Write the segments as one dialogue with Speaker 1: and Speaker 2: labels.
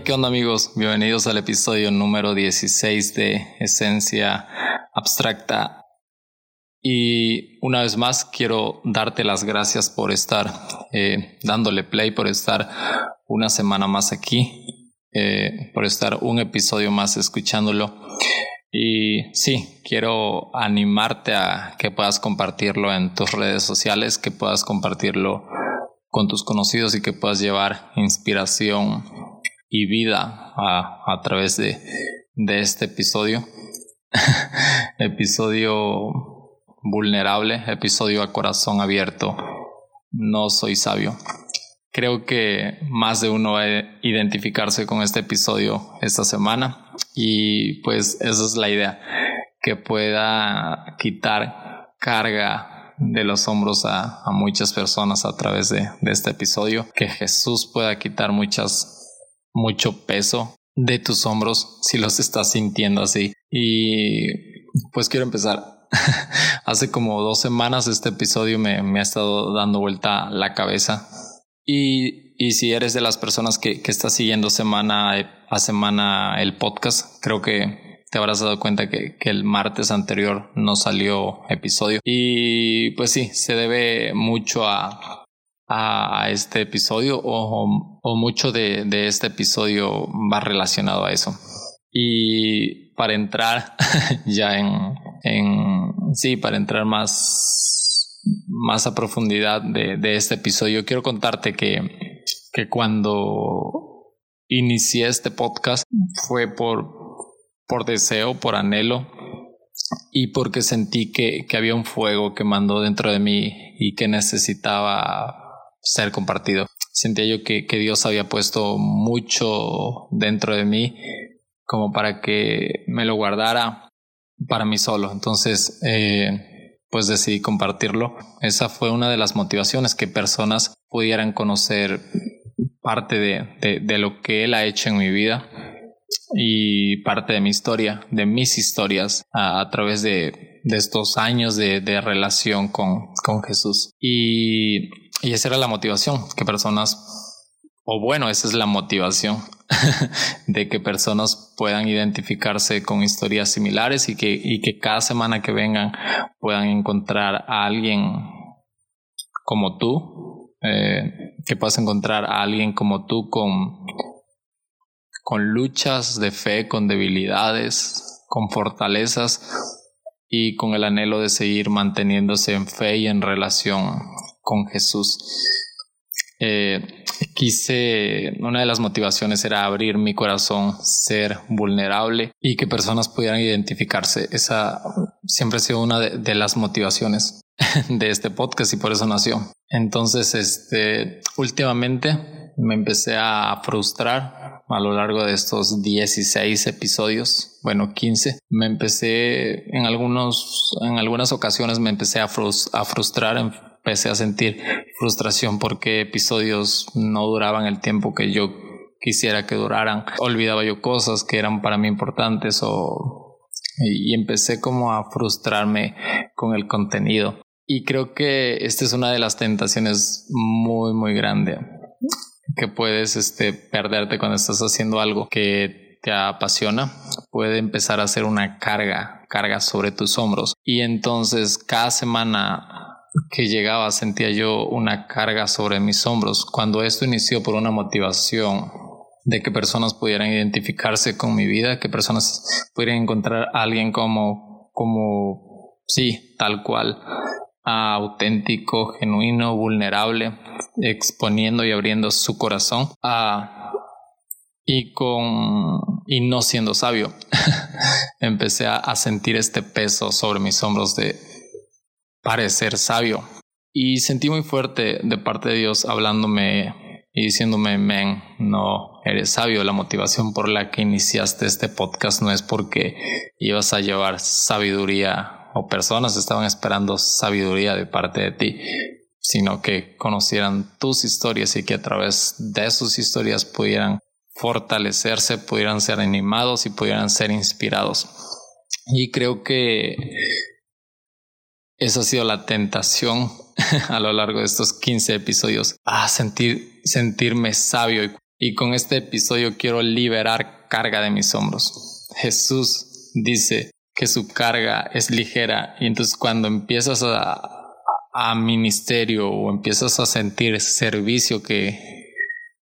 Speaker 1: ¿qué onda amigos? Bienvenidos al episodio número 16 de Esencia Abstracta. Y una vez más quiero darte las gracias por estar eh, dándole play, por estar una semana más aquí, eh, por estar un episodio más escuchándolo. Y sí, quiero animarte a que puedas compartirlo en tus redes sociales, que puedas compartirlo con tus conocidos y que puedas llevar inspiración y vida a, a través de, de este episodio. episodio vulnerable, episodio a corazón abierto. No soy sabio. Creo que más de uno va a identificarse con este episodio esta semana y pues esa es la idea, que pueda quitar carga de los hombros a, muchas personas a través de, este episodio. Que Jesús pueda quitar muchas, mucho peso de tus hombros si los estás sintiendo así. Y pues quiero empezar. Hace como dos semanas este episodio me, me, ha estado dando vuelta la cabeza. Y, y si eres de las personas que, que está siguiendo semana a semana el podcast, creo que te habrás dado cuenta que, el martes anterior no salió episodio. Y pues sí, se debe mucho a, a este episodio o, o mucho de, de, este episodio va relacionado a eso. Y para entrar ya en, en, sí, para entrar más, más a profundidad de, de este episodio, quiero contarte que, que cuando inicié este podcast fue por, por deseo, por anhelo y porque sentí que, que había un fuego que mandó dentro de mí y que necesitaba ser compartido. Sentía yo que, que Dios había puesto mucho dentro de mí como para que me lo guardara para mí solo. Entonces, eh, pues decidí compartirlo. Esa fue una de las motivaciones que personas pudieran conocer parte de, de, de lo que Él ha hecho en mi vida y parte de mi historia, de mis historias a, través de, de, estos años de, de relación con, con Jesús. Y, y esa era la motivación, que personas, o bueno, esa es la motivación de que personas puedan identificarse con historias similares y que, y que cada semana que vengan puedan encontrar a alguien como tú, eh, que puedas encontrar a alguien como tú con con luchas de fe, con debilidades, con fortalezas y con el anhelo de seguir manteniéndose en fe y en relación con Jesús. Eh, quise, una de las motivaciones era abrir mi corazón, ser vulnerable y que personas pudieran identificarse. Esa siempre ha sido una de, de las motivaciones de este podcast y por eso nació. Entonces, este, últimamente me empecé a frustrar a lo largo de estos 16 episodios, bueno, 15, me empecé en algunos, en algunas ocasiones me empecé a, a frustrar, empecé a sentir frustración porque episodios no duraban el tiempo que yo quisiera que duraran. Olvidaba yo cosas que eran para mí importantes o y empecé como a frustrarme con el contenido. Y creo que esta es una de las tentaciones muy, muy grande que puedes este, perderte cuando estás haciendo algo que te apasiona, puede empezar a ser una carga, carga sobre tus hombros. Y entonces cada semana que llegaba sentía yo una carga sobre mis hombros. Cuando esto inició por una motivación de que personas pudieran identificarse con mi vida, que personas pudieran encontrar a alguien como, como, sí, tal cual, auténtico, genuino, vulnerable, exponiendo y abriendo su corazón y con y no siendo sabio empecé a, sentir este peso sobre mis hombros de parecer sabio. Y sentí muy fuerte de parte de Dios hablándome y diciéndome men no eres sabio. La motivación por la que iniciaste este podcast no es porque ibas a llevar sabiduría o personas estaban esperando sabiduría de parte de ti, sino que conocieran tus historias y que a través de sus historias pudieran fortalecerse, pudieran ser animados y pudieran ser inspirados. Y creo que esa ha sido la tentación a lo largo de estos 15 episodios, a sentir, sentirme sabio Y con este episodio quiero liberar carga de mis hombros. Jesús dice que su carga es ligera y entonces cuando empiezas a, a ministerio o empiezas a sentir servicio que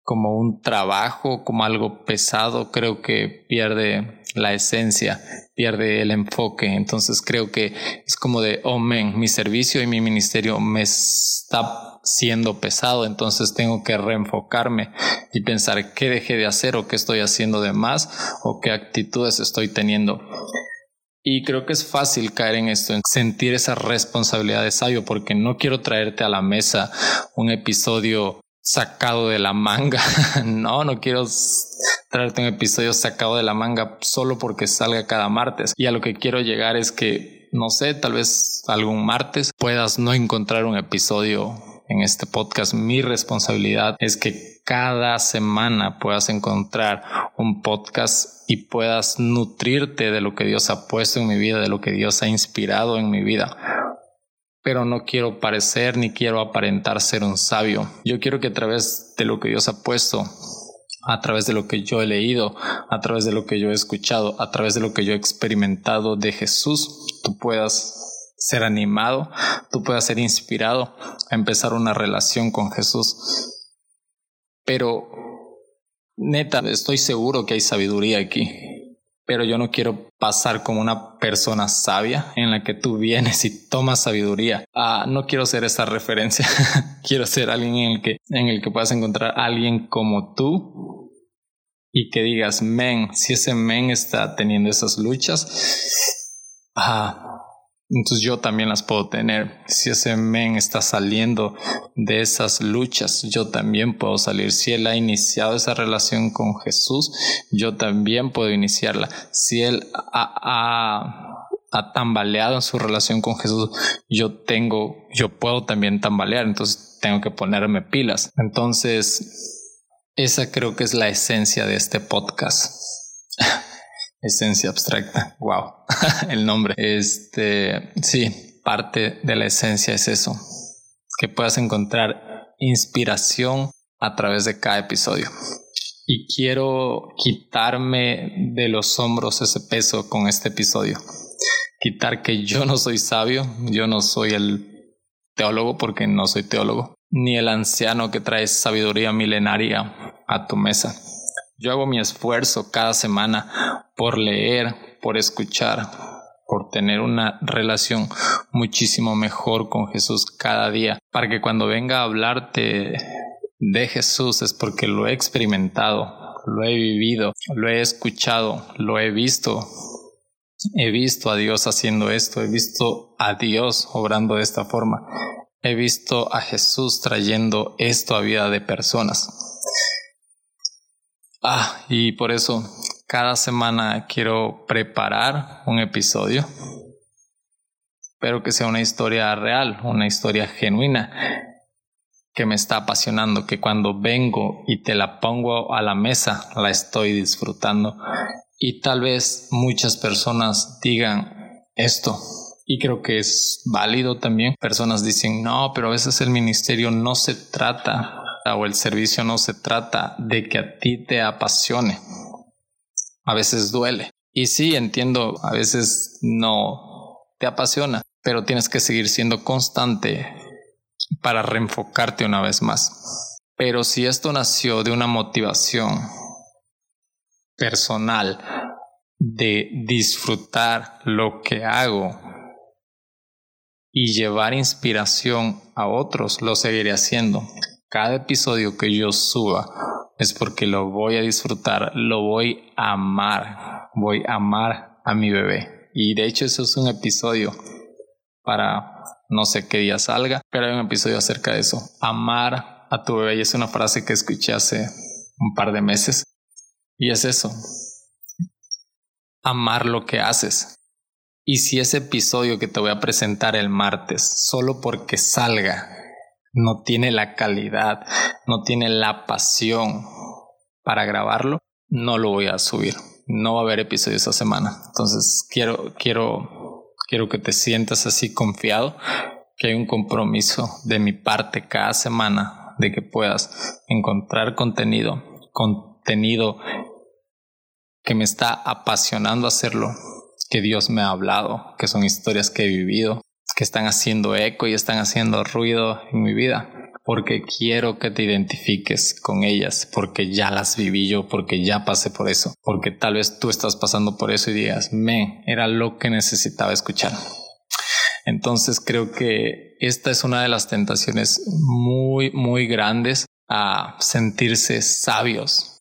Speaker 1: como un trabajo, como algo pesado, creo que pierde la esencia, pierde el enfoque. Entonces creo que es como de, oh men, mi servicio y mi ministerio me está siendo pesado, entonces tengo que reenfocarme y pensar qué dejé de hacer o qué estoy haciendo de más o qué actitudes estoy teniendo. Y creo que es fácil caer en esto, en sentir esa responsabilidad de sabio, porque no quiero traerte a la mesa un episodio sacado de la manga. no, no quiero traerte un episodio sacado de la manga solo porque salga cada martes. Y a lo que quiero llegar es que, no sé, tal vez algún martes puedas no encontrar un episodio en este podcast. Mi responsabilidad es que cada semana puedas encontrar un podcast y puedas nutrirte de lo que Dios ha puesto en mi vida, de lo que Dios ha inspirado en mi vida pero no quiero parecer ni quiero aparentar ser un sabio. Yo quiero que a través de lo que Dios ha puesto, a través de lo que yo he leído, a través de lo que yo he escuchado, a través de lo que yo he experimentado de Jesús, tú puedas ser animado, tú puedas ser inspirado a empezar una relación con Jesús. Pero, neta, estoy seguro que hay sabiduría aquí pero yo no quiero pasar como una persona sabia en la que tú vienes y tomas sabiduría. Ah, no quiero ser esa referencia. quiero ser alguien en el que en el que puedas encontrar a alguien como tú y que digas, men, si ese men está teniendo esas luchas, ah, entonces yo también las puedo tener. Si ese men está saliendo de esas luchas, yo también puedo salir. Si él ha iniciado esa relación con Jesús, yo también puedo iniciarla. Si él ha, ha, tambaleado en su relación con Jesús, yo tengo, yo puedo también tambalear. Entonces tengo que ponerme pilas. Entonces, esa creo que es la esencia de este podcast. Esencia abstracta. Wow. El nombre. Este, sí, parte de la esencia es eso. Que puedas encontrar inspiración a través de cada episodio. Y quiero quitarme de los hombros ese peso con este episodio. Quitar que yo no soy sabio, yo no soy el teólogo porque no soy teólogo, ni el anciano que trae sabiduría milenaria a tu mesa yo hago mi esfuerzo cada semana por leer, por escuchar, por tener una relación muchísimo mejor con Jesús cada día, para que cuando venga a hablarte de Jesús es porque lo he experimentado, lo he vivido, lo he escuchado, lo he visto. He visto a Dios haciendo esto, he visto a Dios obrando de esta forma, he visto a Jesús trayendo esto a vida de personas. Ah, y por eso cada semana quiero preparar un episodio, pero que sea una historia real, una historia genuina, que me está apasionando, que cuando vengo y te la pongo a la mesa, la estoy disfrutando. Y tal vez muchas personas digan esto, y creo que es válido también. Personas dicen, no, pero a veces el ministerio no se trata o el servicio no se trata de que a ti te apasione. A veces duele. Y sí, entiendo, a veces no te apasiona, pero tienes que seguir siendo constante para reenfocarte una vez más. Pero si esto nació de una motivación personal de disfrutar lo que hago y llevar inspiración a otros, lo seguiré haciendo cada episodio que yo suba es porque lo voy a disfrutar, lo voy a amar, voy a amar a mi bebé. Y de hecho eso es un episodio para no sé qué día salga, pero hay un episodio acerca de eso. Amar a tu bebé y es una frase que escuché hace un par de meses. Y es eso. Amar lo que haces. Y si ese episodio que te voy a presentar el martes, solo porque salga, no tiene la calidad, no tiene la pasión para grabarlo, no lo voy a subir. No va a haber episodio esta semana. Entonces quiero, quiero, quiero que te sientas así confiado, que hay un compromiso de mi parte cada semana de que puedas encontrar contenido contenido que me está apasionando hacerlo, que Dios me ha hablado, que son historias que he vivido, que están haciendo eco y están haciendo ruido en mi vida, porque quiero que te identifiques con ellas, porque ya las viví yo, porque ya pasé por eso, porque tal vez tú estás pasando por eso y digas, me, era lo que necesitaba escuchar. Entonces creo que esta es una de las tentaciones muy, muy grandes a sentirse sabios,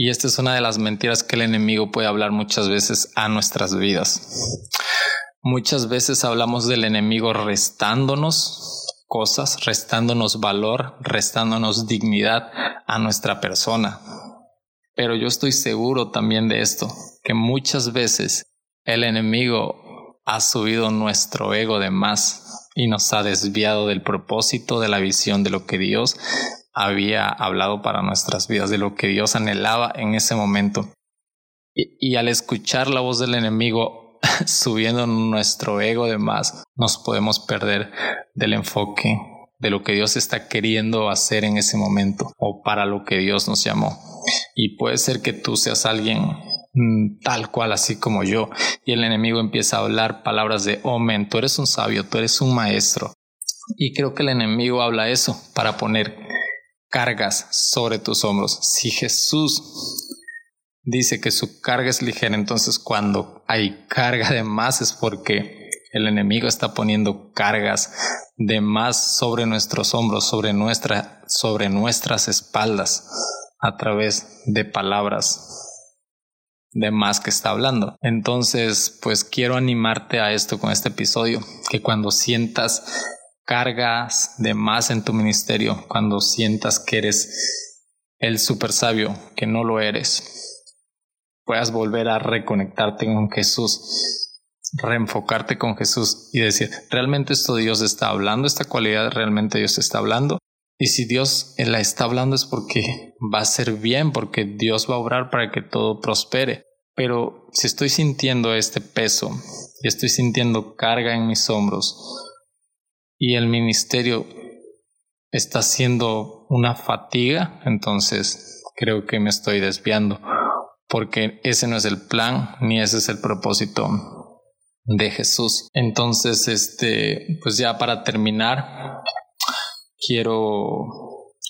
Speaker 1: y esta es una de las mentiras que el enemigo puede hablar muchas veces a nuestras vidas. Muchas veces hablamos del enemigo restándonos cosas, restándonos valor, restándonos dignidad a nuestra persona. Pero yo estoy seguro también de esto, que muchas veces el enemigo ha subido nuestro ego de más y nos ha desviado del propósito, de la visión de lo que Dios había hablado para nuestras vidas, de lo que Dios anhelaba en ese momento. Y, al escuchar la voz del enemigo subiendo nuestro ego de más, nos podemos perder del enfoque de lo que Dios está queriendo hacer en ese momento o para lo que Dios nos llamó. Y puede ser que tú seas alguien mm, tal cual así como yo y el enemigo empieza a hablar palabras de oh tú eres un sabio, tú eres un maestro. Y creo que el enemigo habla eso para poner cargas sobre tus hombros. Si Jesús dice que su carga es ligera, entonces cuando hay carga de más es porque el enemigo está poniendo cargas de más sobre nuestros hombros, sobre, nuestra, sobre nuestras espaldas, a través de palabras de más que está hablando. Entonces, pues quiero animarte a esto con este episodio, que cuando sientas cargas de más en tu ministerio, cuando sientas que eres el super sabio, que no lo eres, puedas volver a reconectarte con Jesús, reenfocarte con Jesús y decir, realmente esto Dios está hablando, esta cualidad realmente Dios está hablando. Y si Dios la está hablando es porque va a ser bien, porque Dios va a obrar para que todo prospere. Pero si estoy sintiendo este peso y estoy sintiendo carga en mis hombros, y el ministerio está siendo una fatiga, entonces creo que me estoy desviando, porque ese no es el plan ni ese es el propósito de Jesús. Entonces, este, pues ya para terminar, quiero,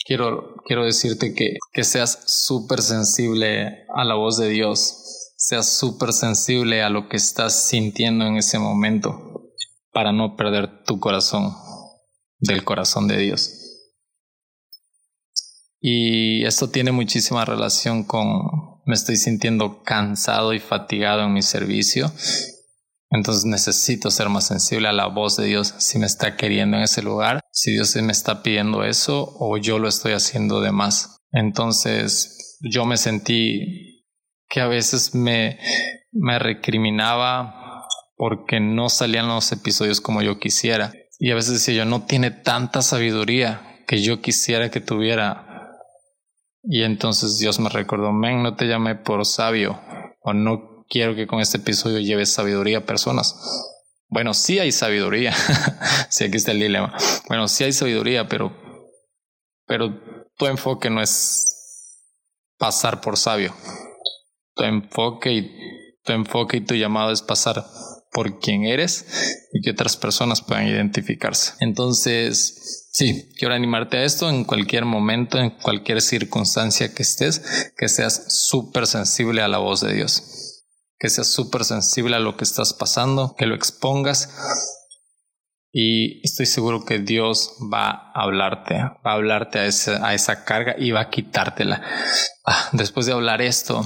Speaker 1: quiero, quiero decirte que, que seas súper sensible a la voz de Dios, seas súper sensible a lo que estás sintiendo en ese momento para no perder tu corazón del corazón de Dios. Y esto tiene muchísima relación con me estoy sintiendo cansado y fatigado en mi servicio. Entonces necesito ser más sensible a la voz de Dios si me está queriendo en ese lugar, si Dios me está pidiendo eso o yo lo estoy haciendo de más. Entonces yo me sentí que a veces me, me recriminaba porque no salían los episodios como yo quisiera. Y a veces decía yo, no tiene tanta sabiduría que yo quisiera que tuviera. Y entonces Dios me recordó, men, no te llamé por sabio, o no quiero que con este episodio lleves sabiduría a personas. Bueno, sí hay sabiduría. sí, aquí está el dilema. Bueno, sí hay sabiduría, pero, pero tu enfoque no es pasar por sabio. Tu enfoque y tu enfoque y tu llamado es pasar por quién eres y que otras personas puedan identificarse. Entonces, sí, quiero animarte a esto en cualquier momento, en cualquier circunstancia que estés, que seas súper sensible a la voz de Dios, que seas súper sensible a lo que estás pasando, que lo expongas y estoy seguro que Dios va a hablarte, va a hablarte a esa, a esa carga y va a quitártela. Ah, después de hablar esto,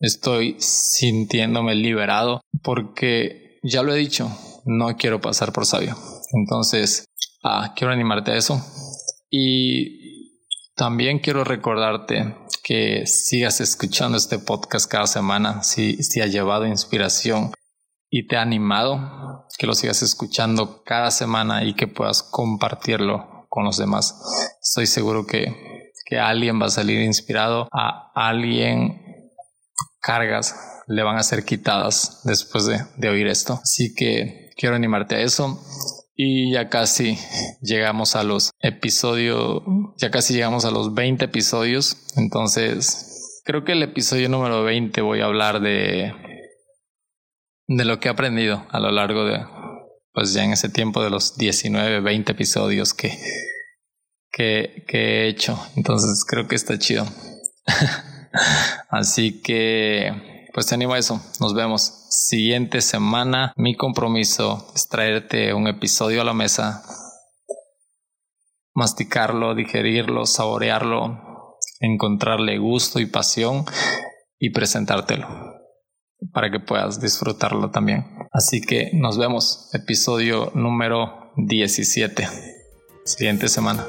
Speaker 1: estoy sintiéndome liberado porque ya lo he dicho, no quiero pasar por sabio. Entonces, ah, quiero animarte a eso. Y también quiero recordarte que sigas escuchando este podcast cada semana, si, si ha llevado inspiración y te ha animado, que lo sigas escuchando cada semana y que puedas compartirlo con los demás. Estoy seguro que, que alguien va a salir inspirado, a alguien cargas le van a ser quitadas después de, oír esto. Así que quiero animarte a eso. Y ya casi llegamos a los episodios, ya casi llegamos a los 20 episodios. Entonces, creo que el episodio número 20 voy a hablar de, de lo que he aprendido a lo largo de, pues ya en ese tiempo de los 19, 20 episodios que, que, que he hecho. Entonces, creo que está chido. Así que, pues te animo a eso. Nos vemos siguiente semana. Mi compromiso es traerte un episodio a la mesa, masticarlo, digerirlo, saborearlo, encontrarle gusto y pasión y presentártelo para que puedas disfrutarlo también. Así que nos vemos, episodio número 17, siguiente semana.